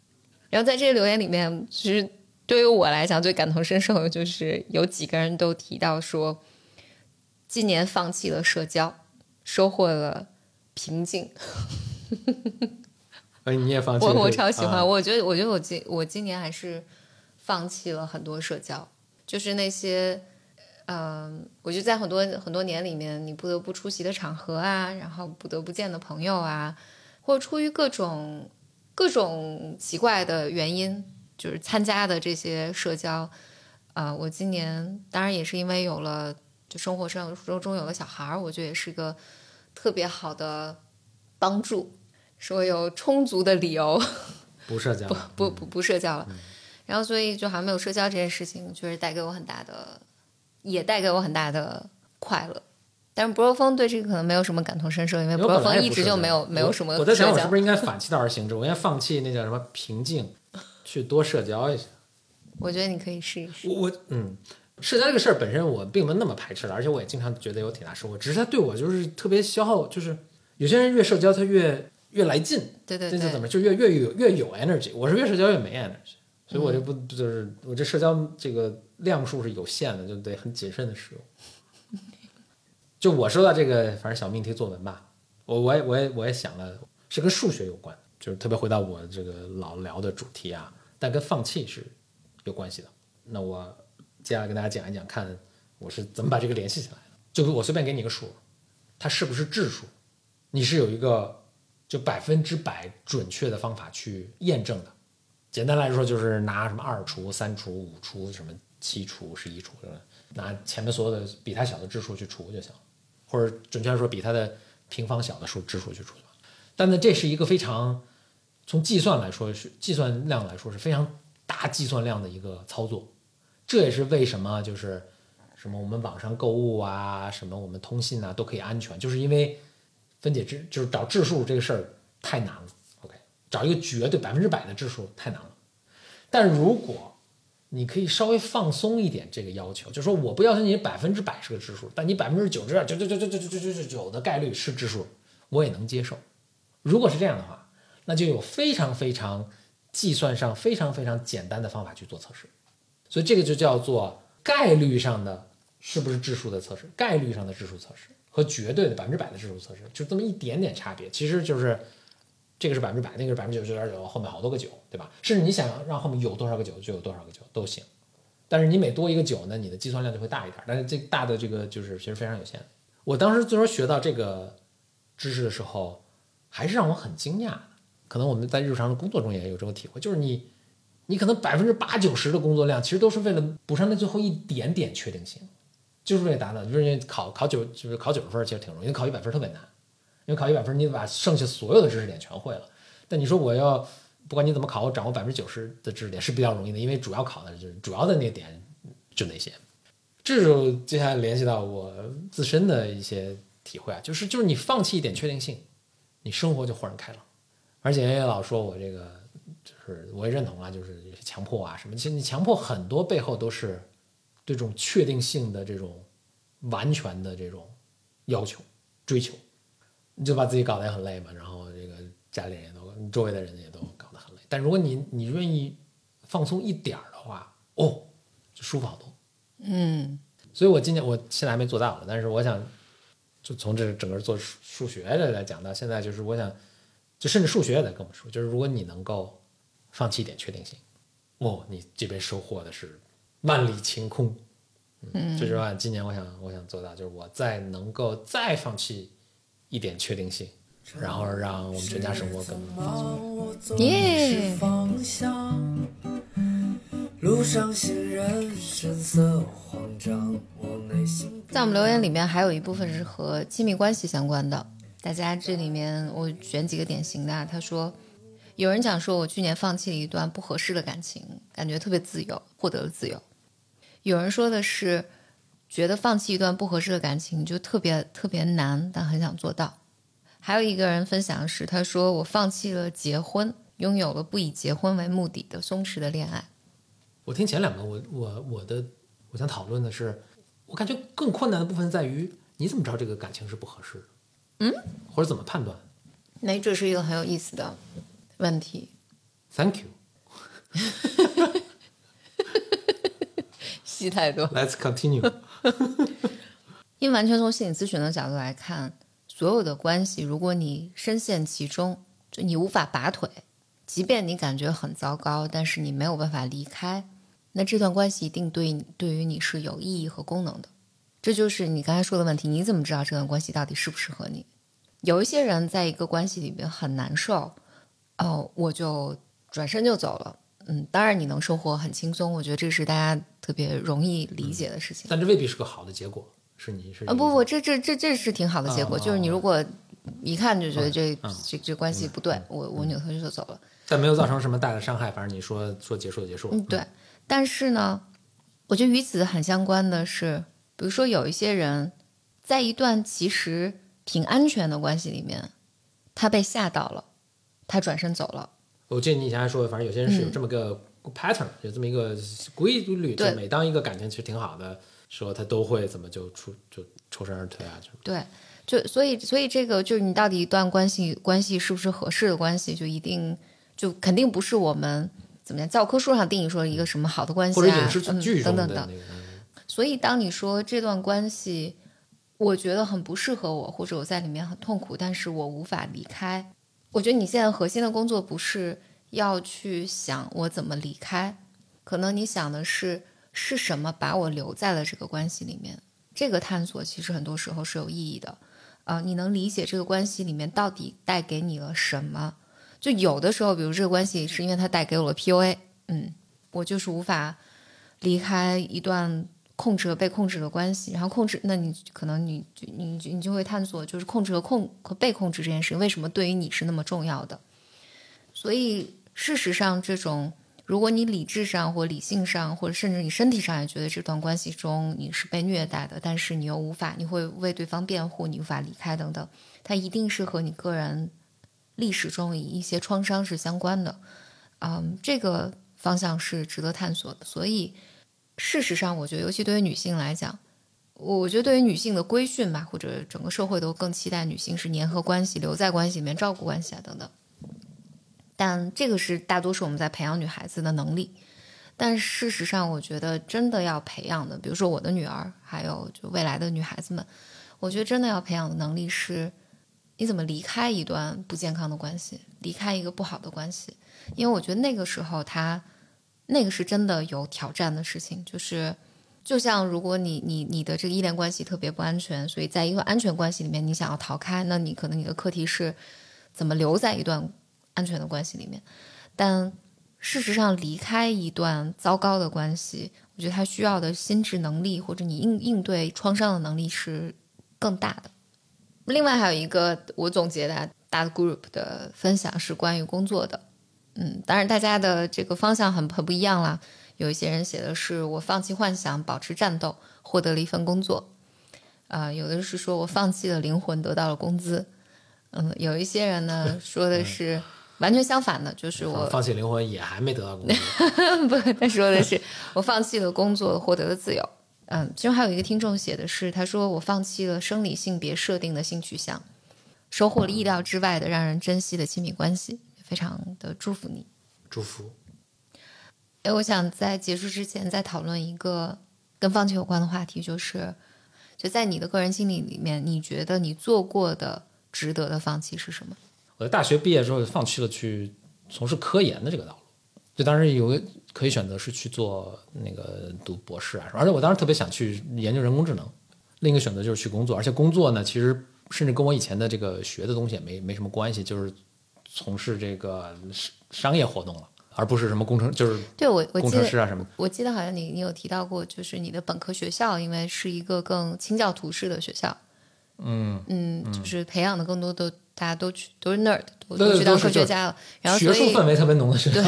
然后在这些留言里面，其实对于我来讲最感同身受的就是有几个人都提到说，今年放弃了社交，收获了平静。[laughs]
哎，你也放弃
我
了？
我超喜欢，
啊
我觉得我觉得我今我今年还是放弃了很多社交，就是那些。嗯，我觉得在很多很多年里面，你不得不出席的场合啊，然后不得不见的朋友啊，或者出于各种各种奇怪的原因，就是参加的这些社交，啊、我今年当然也是因为有了就生活生中中有了小孩儿，我觉得也是个特别好的帮助，使我有充足的理由
不社交，[laughs]
不不不社交了。然后，所以就好像没有社交这件事情，确实带给我很大的，也带给我很大的快乐。但是博若峰对这个可能没有什么感同身受，因为博若峰一直就没有没有什么
我在想，我是不是应该反其道而行之？我应该放弃那叫什么平静，去多社交一下。
我觉得你可以试一试。
我我嗯，社交这个事儿本身我并没有那么排斥了，而且我也经常觉得有挺大收获。只是他对我就是特别消耗，就是有些人越社交他越越来劲，
对对对，
这就怎么就越越有越有 energy。我是越社交越没 energy，所以我就不
嗯
就是我这社交这个量数是有限的，就得很谨慎的使用。就我说到这个，反正小命题作文吧，我我也我也我也想了，是跟数学有关，就是特别回到我这个老聊的主题啊，但跟放弃是有关系的。那我接下来跟大家讲一讲，看我是怎么把这个联系起来的。就是我随便给你一个数，它是不是质数？你是有一个就百分之百准确的方法去验证的。简单来说，就是拿什么二除、三除、五除、什么七除、十一除，拿前面所有的比它小的质数去除就行了，或者准确来说，比它的平方小的数质数去除。但呢，这是一个非常从计算来说是计算量来说是非常大计算量的一个操作。这也是为什么就是什么我们网上购物啊，什么我们通信啊都可以安全，就是因为分解质就是找质数这个事儿太难了。OK，找一个绝对百分之百的质数太难了。但如果你可以稍微放松一点这个要求，就是说我不要求你百分之百是个质数，但你百分之九十九九九九九九九九九的概率是质数，我也能接受。如果是这样的话，那就有非常非常计算上非常非常简单的方法去做测试。所以这个就叫做概率上的是不是质数的测试，概率上的质数测试和绝对的百分之百的质数测试就这么一点点差别，其实就是这个是百分之百，那个是百分之九十九点九，后面好多个九，对吧？甚至你想让后面有多少个九就有多少个九都行，但是你每多一个九呢，你的计算量就会大一点，但是这大的这个就是其实非常有限。我当时最初学到这个知识的时候，还是让我很惊讶的。可能我们在日常的工作中也有这种体会，就是你。你可能百分之八九十的工作量，其实都是为了补上那最后一点点确定性，就是为了达到。就是因为考考九，就是考九十分其实挺容易，考一百分特别难。因为考一百分，你把剩下所有的知识点全会了。但你说我要不管你怎么考，我掌握百分之九十的知识点是比较容易的，因为主要考的就是主要的那点就那些。这就接下来联系到我自身的一些体会啊，就是就是你放弃一点确定性，你生活就豁然开朗。而且也老说我这个就。是，我也认同啊，就是强迫啊什么，其实你强迫很多背后都是对这种确定性的这种完全的这种要求追求，你就把自己搞得也很累嘛，然后这个家里人也都，周围的人也都搞得很累。但如果你你愿意放松一点儿的话，哦，就舒服好多。
嗯，
所以我今年我现在还没做到了，但是我想就从这整个做数数学的来讲到现在，就是我想就甚至数学也在跟我们说，就是如果你能够。放弃一点确定性，哦，你这边收获的是万里晴空。
嗯，
这句话今年我想我想做到，就是我再能够再放弃一点确定性，然后让我们全家生活更放松。
耶！在我们留言里面，还有一部分是和亲密关系相关的。大家这里面我选几个典型的，他说。有人讲说，我去年放弃了一段不合适的感情，感觉特别自由，获得了自由。有人说的是，觉得放弃一段不合适的感情就特别特别难，但很想做到。还有一个人分享的是，他说我放弃了结婚，拥有了不以结婚为目的的松弛的恋爱。
我听前两个，我我我的我想讨论的是，我感觉更困难的部分在于，你怎么知道这个感情是不合适的？
嗯，
或者怎么判断？
那这是一个很有意思的。问题
，Thank you，[laughs]
戏太多。
Let's continue。[laughs] [laughs]
因为完全从心理咨询的角度来看，所有的关系，如果你深陷其中，就你无法拔腿，即便你感觉很糟糕，但是你没有办法离开，那这段关系一定对对于你是有意义和功能的。这就是你刚才说的问题，你怎么知道这段关系到底适不适合你？有一些人在一个关系里面很难受。哦，我就转身就走了。嗯，当然你能收获很轻松，我觉得这是大家特别容易理解的事情。
但这未必是个好的结果，是你是
啊不不，这这这这是挺好的结果，就是你如果一看就觉得这这这关系不对，我我扭头就走了。
但没有造成什么大的伤害，反正你说说结束就结束。
嗯，对。但是呢，我觉得与此很相关的是，比如说有一些人在一段其实挺安全的关系里面，他被吓到了。他转身走了。
我记得你以前还说，反正有些人是有这么个 pattern，有这么一个规律，就每当一个感情其实挺好的时候，他都会怎么就出就抽身而退啊？就
对，就所以所以这个就是你到底一段关系关系是不是合适的关系，就一定就肯定不是我们怎么样教科书上定义说一个什么好的关系
啊，
嗯等等等。所以当你说这段关系，我觉得很不适合我，或者我在里面很痛苦，但是我无法离开。我觉得你现在核心的工作不是要去想我怎么离开，可能你想的是是什么把我留在了这个关系里面？这个探索其实很多时候是有意义的。呃，你能理解这个关系里面到底带给你了什么？就有的时候，比如这个关系是因为它带给我了 PUA，嗯，我就是无法离开一段控制和被控制的关系，然后控制，那你可能你你你就会探索，就是控制和控和被控制这件事情为什么对于你是那么重要的？所以事实上，这种如果你理智上或理性上，或者甚至你身体上也觉得这段关系中你是被虐待的，但是你又无法，你会为对方辩护，你无法离开等等，它一定是和你个人。历史中一些创伤是相关的，嗯，这个方向是值得探索的。所以，事实上，我觉得，尤其对于女性来讲，我觉得对于女性的规训吧，或者整个社会都更期待女性是粘合关系、留在关系里面、照顾关系啊等等。但这个是大多数我们在培养女孩子的能力。但事实上，我觉得真的要培养的，比如说我的女儿，还有就未来的女孩子们，我觉得真的要培养的能力是。你怎么离开一段不健康的关系，离开一个不好的关系？因为我觉得那个时候，他那个是真的有挑战的事情。就是，就像如果你你你的这个依恋关系特别不安全，所以在一个安全关系里面，你想要逃开，那你可能你的课题是怎么留在一段安全的关系里面。但事实上，离开一段糟糕的关系，我觉得他需要的心智能力或者你应应对创伤的能力是更大的。另外还有一个我总结的大的 group 的分享是关于工作的，嗯，当然大家的这个方向很很不一样啦。有一些人写的是我放弃幻想，保持战斗，获得了一份工作，啊，有的是说我放弃了灵魂，得到了工资，嗯，有一些人呢 [laughs] 说的是完全相反的，就是我
放弃灵魂也还没得到工资，[laughs]
不，他说的是我放弃了工作，获得了自由。嗯，其中还有一个听众写的是，他说我放弃了生理性别设定的性取向，收获了意料之外的让人珍惜的亲密关系，非常的祝福你，
祝福。
哎，我想在结束之前再讨论一个跟放弃有关的话题，就是就在你的个人经历里面，你觉得你做过的值得的放弃是什么？
我在大学毕业之后放弃了去从事科研的这个道路，就当时有个。可以选择是去做那个读博士啊，而且我当时特别想去研究人工智能。另一个选择就是去工作，而且工作呢，其实甚至跟我以前的这个学的东西也没没什么关系，就是从事这个商业活动了，而不是什么工程，就是
对我
工程师啊什么。
我记得好像你你有提到过，就是你的本科学校，因为是一个更清教徒式的学校，
嗯
嗯，就是培养的更多的。大家都去都是 nerd，都去当科学家了。然后
学术氛围特别浓的学校，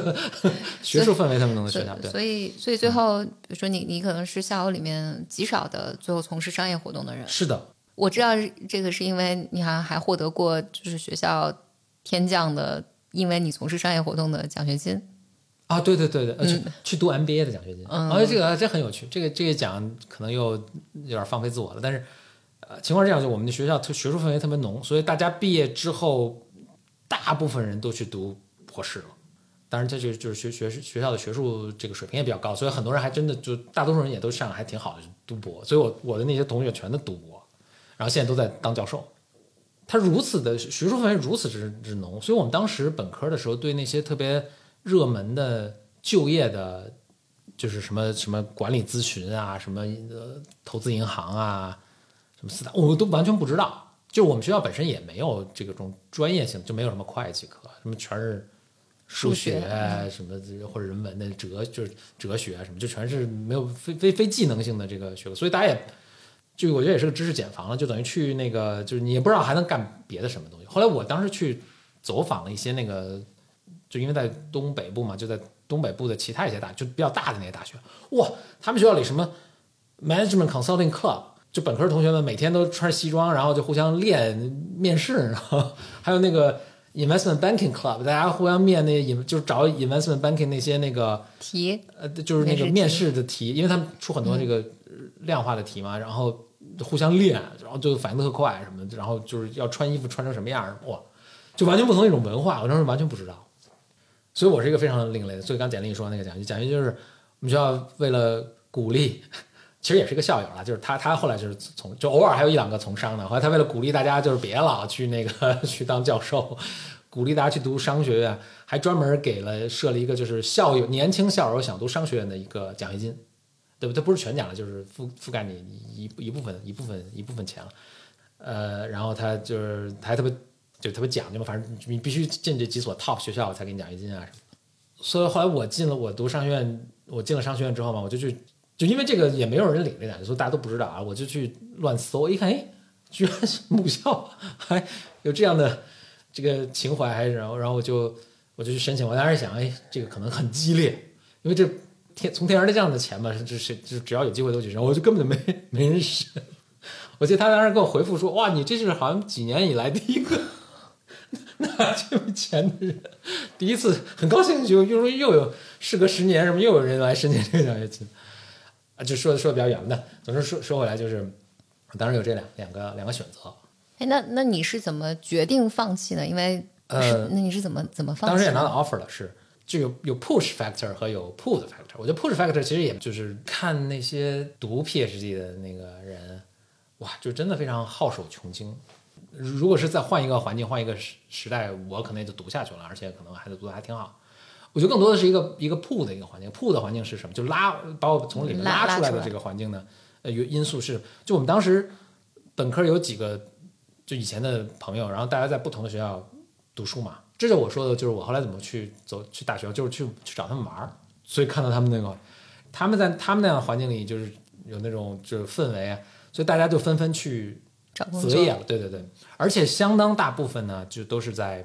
[laughs] 学术氛围特别浓的学校。
所以，所以最后，比如说你，你可能是校友里面极少的最后从事商业活动的人。
是的，
我知道这个是因为你好像还获得过就是学校天降的，因为你从事商业活动的奖学金。
啊，对对对对，去去读 MBA 的奖学金。嗯，而且这个这很有趣，这个这个奖可能又有点放飞自我了，但是。呃，情况是这样，就我们的学校特学术氛围特别浓，所以大家毕业之后，大部分人都去读博士了。当然，这就就是学学学校的学术这个水平也比较高，所以很多人还真的就大多数人也都上还挺好的读博。所以我我的那些同学全都读博，然后现在都在当教授。他如此的学术氛围如此之之浓，所以我们当时本科的时候对那些特别热门的就业的，就是什么什么管理咨询啊，什么呃投资银行啊。什么四大，我都完全不知道。就我们学校本身也没有这个种专业性，就没有什么会计课，什么全是数学什么或者人文的哲，就是哲学什么，就全是没有非非非技能性的这个学科。所以大家也，就我觉得也是个知识茧房了，就等于去那个，就是你也不知道还能干别的什么东西。后来我当时去走访了一些那个，就因为在东北部嘛，就在东北部的其他一些大，就比较大的那些大学，哇，他们学校里什么 Management Consulting Club。就本科同学们每天都穿西装，然后就互相练面试，然后还有那个 investment banking club，大家互相面那引，就是找 investment banking 那些那个
题，
呃，就是那个面试的题，因为他们出很多这个量化的题嘛，然后互相练，然后就反应特快什么，然后就是要穿衣服穿成什么样，哇，就完全不同一种文化，我当时完全不知道，所以我是一个非常另类的。所以刚简历说那个奖学金，奖学金就是我们学校为了鼓励。[laughs] 其实也是个校友了，就是他，他后来就是从就偶尔还有一两个从商的。后来他为了鼓励大家，就是别老去那个 [laughs] 去当教授，鼓励大家去读商学院，还专门给了设了一个就是校友年轻校友想读商学院的一个奖学金，对不？它不是全奖了，就是覆覆盖你一一部分一部分一部分钱了。呃，然后他就是还特别就特别讲究嘛，反正你必须进这几所 top 学校才给你奖学金啊什么。所以后来我进了我读商学院，我进了商学院之后嘛，我就去就因为这个也没有人领这奖，所以大家都不知道啊，我就去乱搜，一看，哎，居然是母校 [laughs] 还有这样的这个情怀，还然后然后我就我就去申请，我当时想，哎，这个可能很激烈，因为这天从天而降的钱嘛，就是就只要有机会都去申，我就根本就没没人申。我记得他当时给我回复说，哇，你这是好像几年以来第一个拿这笔钱的人，第一次很高兴，就又说又有事隔十年什么又有人来申请这个奖学金，啊，就说说的比较远的。总之说说回来就是，当时有这两两个两个选择。
哎，那那你是怎么决定放弃呢？因为
呃
那你是怎么怎么放弃？
当时也拿到 offer 了，是就有有 push factor 和有 pull 的 factor。我觉得 push factor 其实也就是看那些读 PhD 的那个人，哇，就真的非常好手穷经。如果是再换一个环境、换一个时时代，我可能也就读下去了，而且可能还读的还挺好。我觉得更多的是一个一个 pull 的一个环境，pull 的环境是什么？就拉把我从里面
拉拉出来
拉出来的这个环境呢？呃，有因素是，就我们当时本科有几个就以前的朋友，然后大家在不同的学校读书嘛，这就是我说的，就是我后来怎么去走去大学，就是去去找他们玩儿，所以看到他们那个他们在他们那样的环境里，就是有那种就是氛围啊，所以大家就纷纷去
找工作
择业了，对对对，而且相当大部分呢，就都是在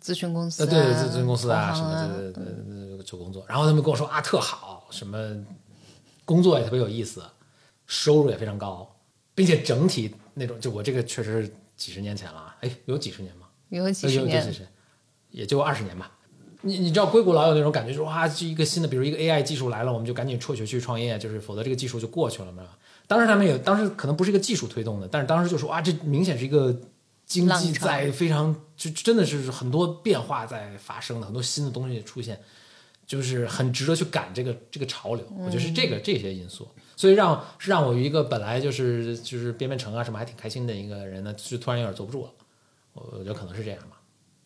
咨询公司、
呃，
啊，
对对，咨询公司啊什么的，对对对对，做工作。然后他们跟我说啊，特好，什么工作也特别有意思，收入也非常高，并且整体那种，就我这个确实是几十年前了啊，哎，有几十年吗？
有几十年
也就二十年吧。你你知道硅谷老有那种感觉，就是哇，这一个新的，比如一个 AI 技术来了，我们就赶紧辍学去创业，就是否则这个技术就过去了嘛。当时他们也，当时可能不是一个技术推动的，但是当时就说哇，这明显是一个经济在非常就真的是很多变化在发生的，很多新的东西出现，就是很值得去赶这个这个潮流。我觉得是这个这些因素，所以让是让我一个本来就是就是编编程啊什么还挺开心的一个人呢，就突然有点坐不住了。我我觉得可能是这样吧，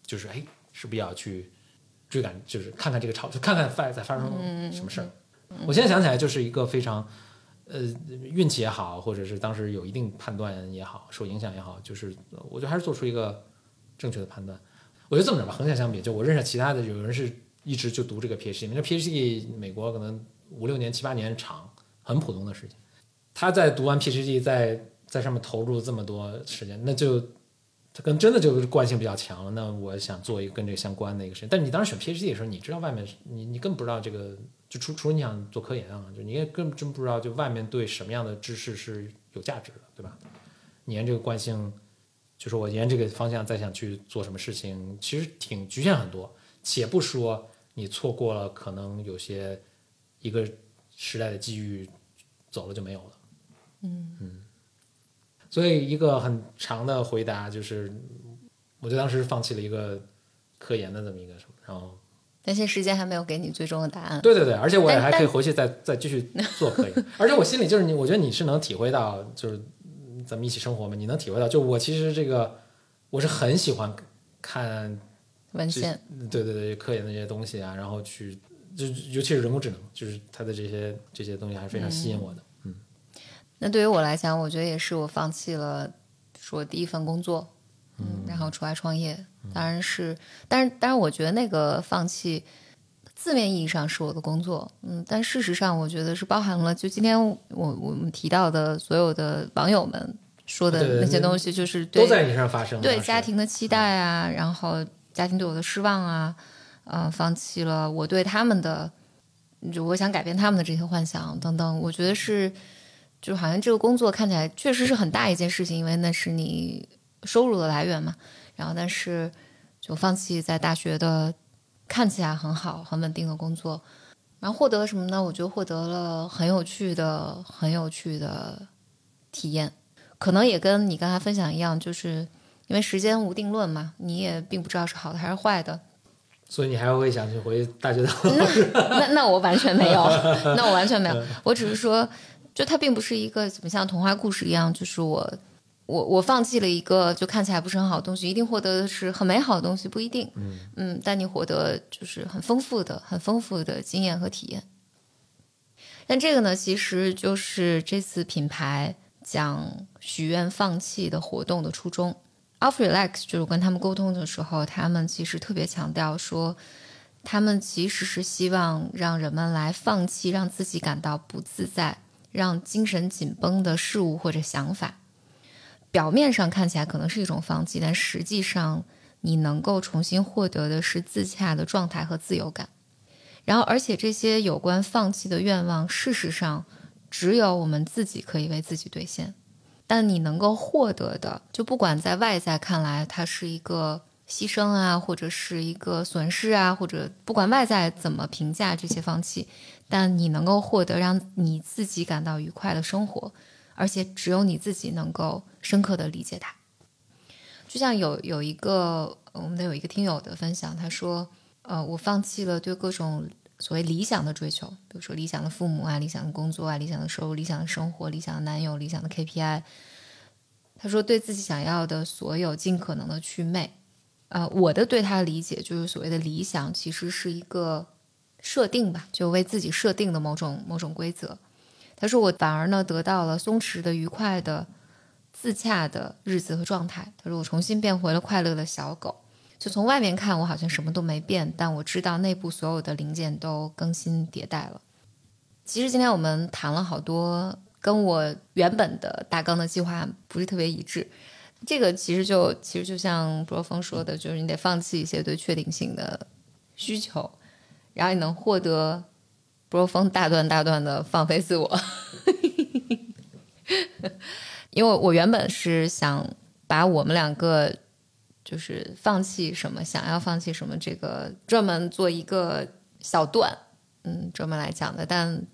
就是哎，是不是要去追赶，就是看看这个潮，就看看在在发生什么事儿。我现在想起来，就是一个非常呃运气也好，或者是当时有一定判断也好，受影响也好，就是呃我觉得还是做出一个正确的判断。我觉得这么着吧，横向相比，就我认识其他的有人是一直就读这个 PhD，那 PhD 美国可能五六年、七八年长，很普通的事情。他在读完 PhD，在在上面投入这么多时间，那就他跟真的就是惯性比较强了。那我想做一个跟这个相关的一个事情，但你当时选 PhD 的时候，你知道外面你你根本不知道这个，就除除了你想做科研啊，就你也根本真不知道就外面对什么样的知识是有价值的，对吧？你沿这个惯性，就是我沿这个方向再想去做什么事情，其实挺局限很多。且不说你错过了可能有些一个时代的机遇走了就没有了。嗯所以一个很长的回答就是，我就当时放弃了一个科研的这么一个什么，然后
但现时间还没有给你最终的答案。
对对对，而且我也还可以回去再再继续做科研，[laughs] 而且我心里就是你，我觉得你是能体会到，就是嗯咱们一起生活嘛，你能体会到，就我其实这个我是很喜欢看
文献，
对对对，科研的这些东西啊，然后去就尤其是人工智能，就是它的这些这些东西还是非常吸引我的。
那对于我来讲，我觉得也是我放弃了说第一份工作，嗯，然后出来创业，当然是，但是但是我觉得那个放弃。字面意义上是我的工作，嗯，但事实上我觉得是包含了，就今天我我们提到的所有的网友们说的那些东西，就是对
都在你身上发生。
对家庭的期待啊，然后家庭对我的失望啊，呃，放弃了我对他们的，就我想改变他们的这些幻想等等，我觉得是，就好像这个工作看起来确实是很大一件事情，因为那是你收入的来源嘛。然后，但是就放弃在大学的看起来很好、很稳定的工作，然后获得了什么呢？我觉得获得了很有趣的、很有趣的体验，可能也跟你刚才分享一样，就是因为时间无定论嘛，你也并不知道是好的还是坏的。
所以你还会想去回大学的
那那我完全没有，那我完全没有。[laughs] 我只是说，就它并不是一个怎么像童话故事一样，就是我我我放弃了一个就看起来不是很好的东西，一定获得的是很美好的东西，不一定。
嗯
嗯，但你获得就是很丰富的、很丰富的经验和体验。但这个呢，其实就是这次品牌讲许愿放弃的活动的初衷。Off Relax 就是跟他们沟通的时候，他们其实特别强调说，他们其实是希望让人们来放弃让自己感到不自在、让精神紧绷的事物或者想法。表面上看起来可能是一种放弃，但实际上你能够重新获得的是自洽的状态和自由感。然后，而且这些有关放弃的愿望，事实上只有我们自己可以为自己兑现。但你能够获得的，就不管在外在看来它是一个牺牲啊，或者是一个损失啊，或者不管外在怎么评价这些放弃，但你能够获得让你自己感到愉快的生活。而且只有你自己能够深刻的理解它。就像有有一个我们的有一个听友的分享，他说：“呃，我放弃了对各种所谓理想的追求，比如说理想的父母啊、理想的工作啊、理想的收入、理想的生活、理想的男友、理想的 KPI。”他说：“对自己想要的所有，尽可能的去魅。”呃，我的对他的理解就是所谓的理想，其实是一个设定吧，就为自己设定的某种某种规则。他说：“我反而呢得到了松弛的、愉快的、自洽的日子和状态。”他说：“我重新变回了快乐的小狗。就从外面看，我好像什么都没变，但我知道内部所有的零件都更新迭代了。”其实今天我们谈了好多，跟我原本的大纲的计划不是特别一致。这个其实就其实就像博峰说的，就是你得放弃一些对确定性的需求，然后你能获得。不是风大段大段的放飞自我，[laughs] 因为我原本是想把我们两个就是放弃什么，想要放弃什么，这个专门做一个小段，嗯，专门来讲的。但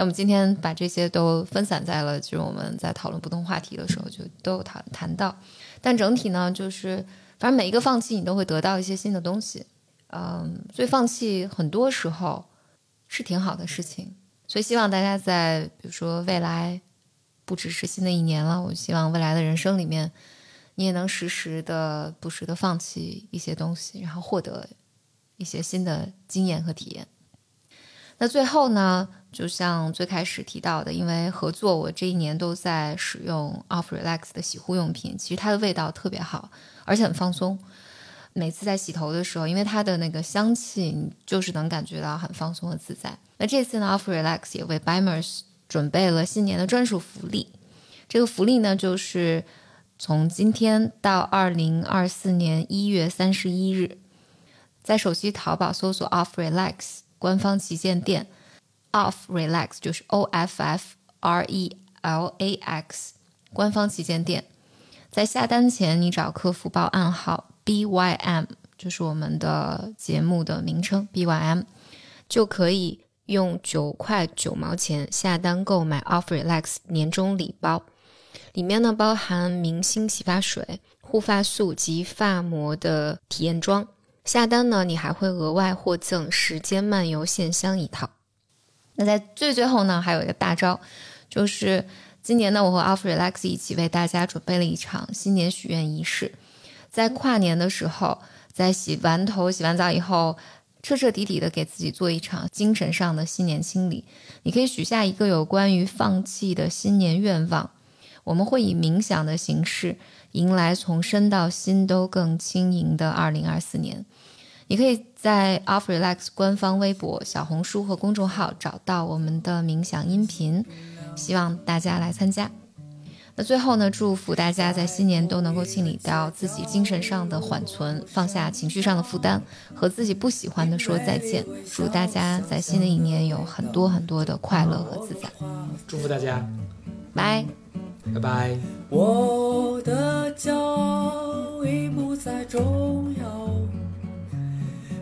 那我们今天把这些都分散在了，就是我们在讨论不同话题的时候，就都有谈谈到。但整体呢，就是反正每一个放弃，你都会得到一些新的东西，嗯，所以放弃很多时候。是挺好的事情，所以希望大家在比如说未来，不只是新的一年了，我希望未来的人生里面，你也能时时的、不时的放弃一些东西，然后获得一些新的经验和体验。那最后呢，就像最开始提到的，因为合作，我这一年都在使用 Off Relax 的洗护用品，其实它的味道特别好，而且很放松。每次在洗头的时候，因为它的那个香气，你就是能感觉到很放松和自在。那这次呢，Off Relax 也为 Bimers 准备了新年的专属福利。这个福利呢，就是从今天到二零二四年一月三十一日，在手机淘宝搜索 Off Relax 官方旗舰店，Off Relax 就是 O F F R E L A X 官方旗舰店，在下单前你找客服报暗号。B Y M 就是我们的节目的名称，B Y M 就可以用九块九毛钱下单购买 Off Relax 年终礼包，里面呢包含明星洗发水、护发素及发膜的体验装。下单呢，你还会额外获赠时间漫游线香一套。那在最最后呢，还有一个大招，就是今年呢，我和 Off Relax 一起为大家准备了一场新年许愿仪式。在跨年的时候，在洗完头、洗完澡以后，彻彻底底的给自己做一场精神上的新年清理。你可以许下一个有关于放弃的新年愿望。我们会以冥想的形式，迎来从身到心都更轻盈的二零二四年。你可以在 Off Relax 官方微博、小红书和公众号找到我们的冥想音频，希望大家来参加。那最后呢，祝福大家在新年都能够清理掉自己精神上的缓存，放下情绪上的负担，和自己不喜欢的说再见。祝大家在新的一年有很多很多的快乐和自在。
祝福大家，
拜
拜拜。
我的骄傲已不再重要，